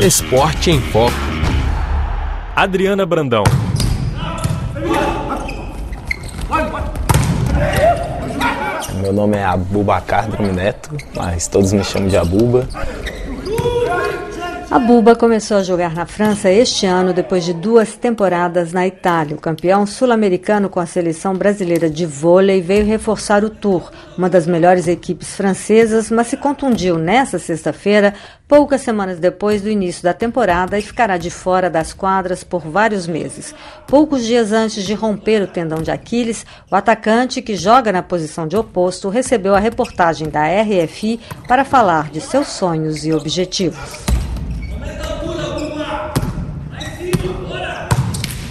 Esporte em Foco. Adriana Brandão. Meu nome é Abubacar Neto, mas todos me chamam de Abuba. A Buba começou a jogar na França este ano depois de duas temporadas na Itália. O campeão sul-americano com a seleção brasileira de vôlei veio reforçar o Tour, uma das melhores equipes francesas, mas se contundiu nesta sexta-feira, poucas semanas depois do início da temporada e ficará de fora das quadras por vários meses. Poucos dias antes de romper o tendão de Aquiles, o atacante, que joga na posição de oposto, recebeu a reportagem da RFI para falar de seus sonhos e objetivos.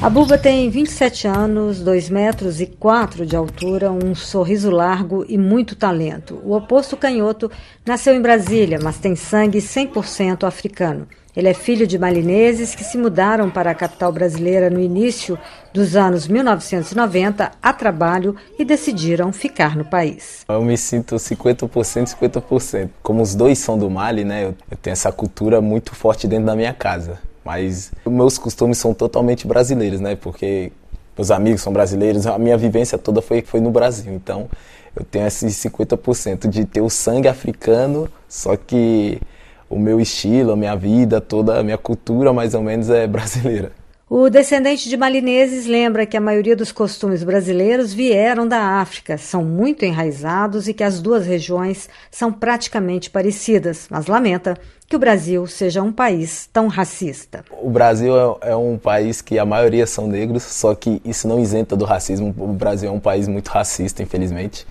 A Buba tem 27 anos, 2 metros e 4 de altura, um sorriso largo e muito talento. O oposto canhoto nasceu em Brasília, mas tem sangue 100% africano. Ele é filho de malineses que se mudaram para a capital brasileira no início dos anos 1990 a trabalho e decidiram ficar no país. Eu me sinto 50%, 50%. Como os dois são do Mali, né, eu tenho essa cultura muito forte dentro da minha casa. Mas meus costumes são totalmente brasileiros, né? Porque meus amigos são brasileiros, a minha vivência toda foi, foi no Brasil. Então eu tenho esse 50% de ter o sangue africano, só que o meu estilo, a minha vida, toda a minha cultura mais ou menos é brasileira. O descendente de malineses lembra que a maioria dos costumes brasileiros vieram da África, são muito enraizados e que as duas regiões são praticamente parecidas, mas lamenta que o Brasil seja um país tão racista. O Brasil é, é um país que a maioria são negros, só que isso não isenta do racismo. O Brasil é um país muito racista, infelizmente.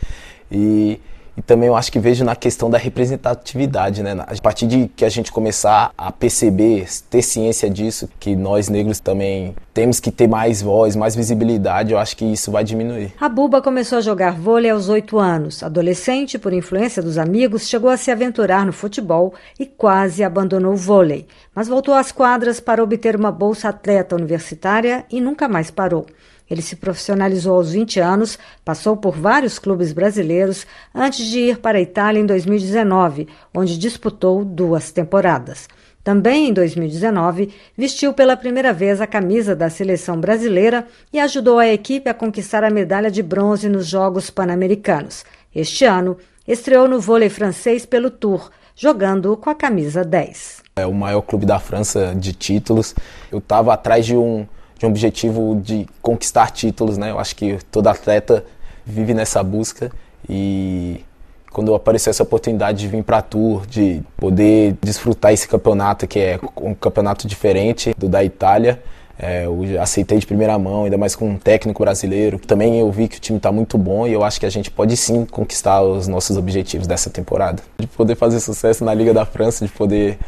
E e também eu acho que vejo na questão da representatividade, né? A partir de que a gente começar a perceber, ter ciência disso, que nós negros também temos que ter mais voz, mais visibilidade, eu acho que isso vai diminuir. A Buba começou a jogar vôlei aos oito anos. Adolescente, por influência dos amigos, chegou a se aventurar no futebol e quase abandonou o vôlei. Mas voltou às quadras para obter uma bolsa atleta universitária e nunca mais parou. Ele se profissionalizou aos 20 anos, passou por vários clubes brasileiros antes de ir para a Itália em 2019, onde disputou duas temporadas. Também em 2019, vestiu pela primeira vez a camisa da seleção brasileira e ajudou a equipe a conquistar a medalha de bronze nos Jogos Pan-Americanos. Este ano, estreou no vôlei francês pelo Tour, jogando com a camisa 10. É o maior clube da França de títulos. Eu estava atrás de um de um objetivo de conquistar títulos, né? Eu acho que todo atleta vive nessa busca e quando apareceu essa oportunidade de vir para a Tour, de poder desfrutar esse campeonato que é um campeonato diferente do da Itália, é, eu aceitei de primeira mão, ainda mais com um técnico brasileiro. Também eu vi que o time está muito bom e eu acho que a gente pode sim conquistar os nossos objetivos dessa temporada. De poder fazer sucesso na Liga da França, de poder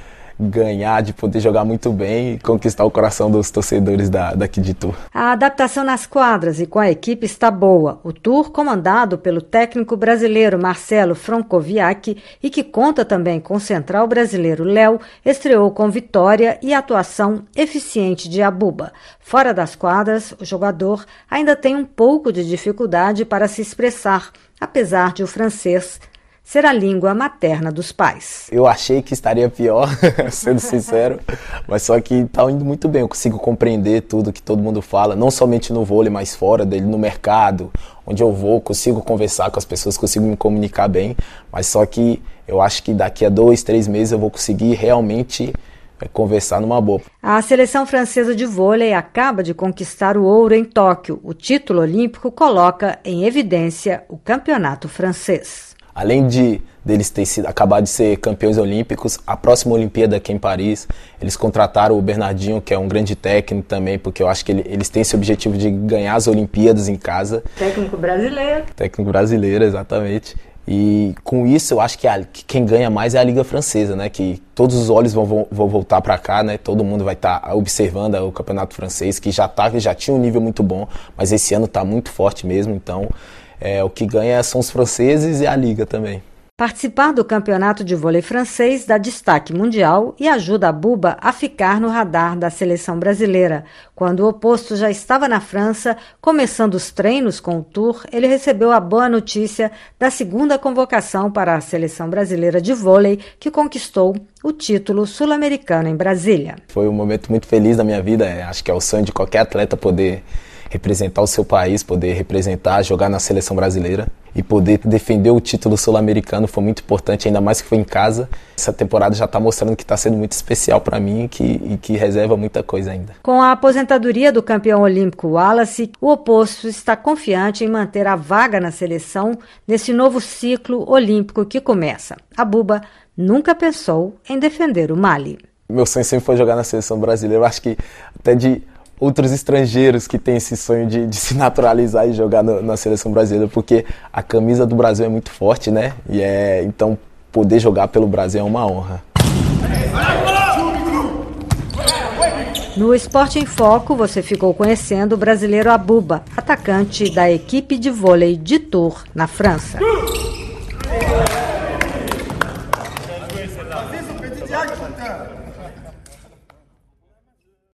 ganhar, de poder jogar muito bem e conquistar o coração dos torcedores da, daqui de Tour. A adaptação nas quadras e com a equipe está boa. O Tour, comandado pelo técnico brasileiro Marcelo Francoviac e que conta também com o central brasileiro Léo, estreou com vitória e atuação eficiente de Abuba. Fora das quadras, o jogador ainda tem um pouco de dificuldade para se expressar, apesar de o francês ser a língua materna dos pais. Eu achei que estaria pior, sendo sincero, mas só que está indo muito bem. Eu consigo compreender tudo que todo mundo fala, não somente no vôlei, mas fora dele, no mercado, onde eu vou, consigo conversar com as pessoas, consigo me comunicar bem. Mas só que eu acho que daqui a dois, três meses eu vou conseguir realmente é, conversar numa boa. A seleção francesa de vôlei acaba de conquistar o ouro em Tóquio. O título olímpico coloca em evidência o campeonato francês além de deles ter sido, acabado de ser campeões olímpicos, a próxima Olimpíada aqui em Paris, eles contrataram o Bernardinho, que é um grande técnico também, porque eu acho que ele, eles têm esse objetivo de ganhar as Olimpíadas em casa. Técnico brasileiro. Técnico brasileiro, exatamente. E com isso eu acho que, a, que, quem ganha mais é a Liga Francesa, né? Que todos os olhos vão, vão, vão voltar para cá, né? Todo mundo vai estar tá observando o Campeonato Francês, que já, tá, já tinha um nível muito bom, mas esse ano está muito forte mesmo, então é, o que ganha são os franceses e a Liga também. Participar do campeonato de vôlei francês dá destaque mundial e ajuda a Buba a ficar no radar da seleção brasileira. Quando o oposto já estava na França, começando os treinos com o Tour, ele recebeu a boa notícia da segunda convocação para a seleção brasileira de vôlei, que conquistou o título sul-americano em Brasília. Foi um momento muito feliz da minha vida, é, acho que é o sonho de qualquer atleta poder representar o seu país, poder representar, jogar na seleção brasileira e poder defender o título sul-americano foi muito importante, ainda mais que foi em casa. Essa temporada já está mostrando que está sendo muito especial para mim e que, e que reserva muita coisa ainda. Com a aposentadoria do campeão olímpico Wallace, o oposto está confiante em manter a vaga na seleção nesse novo ciclo olímpico que começa. A Buba nunca pensou em defender o Mali. Meu sonho sempre foi jogar na seleção brasileira. Eu acho que até de outros estrangeiros que têm esse sonho de, de se naturalizar e jogar no, na seleção brasileira, porque a camisa do Brasil é muito forte, né? E é então poder jogar pelo Brasil é uma honra. No Esporte em Foco, você ficou conhecendo o brasileiro Abuba, atacante da equipe de vôlei de Tours, na França.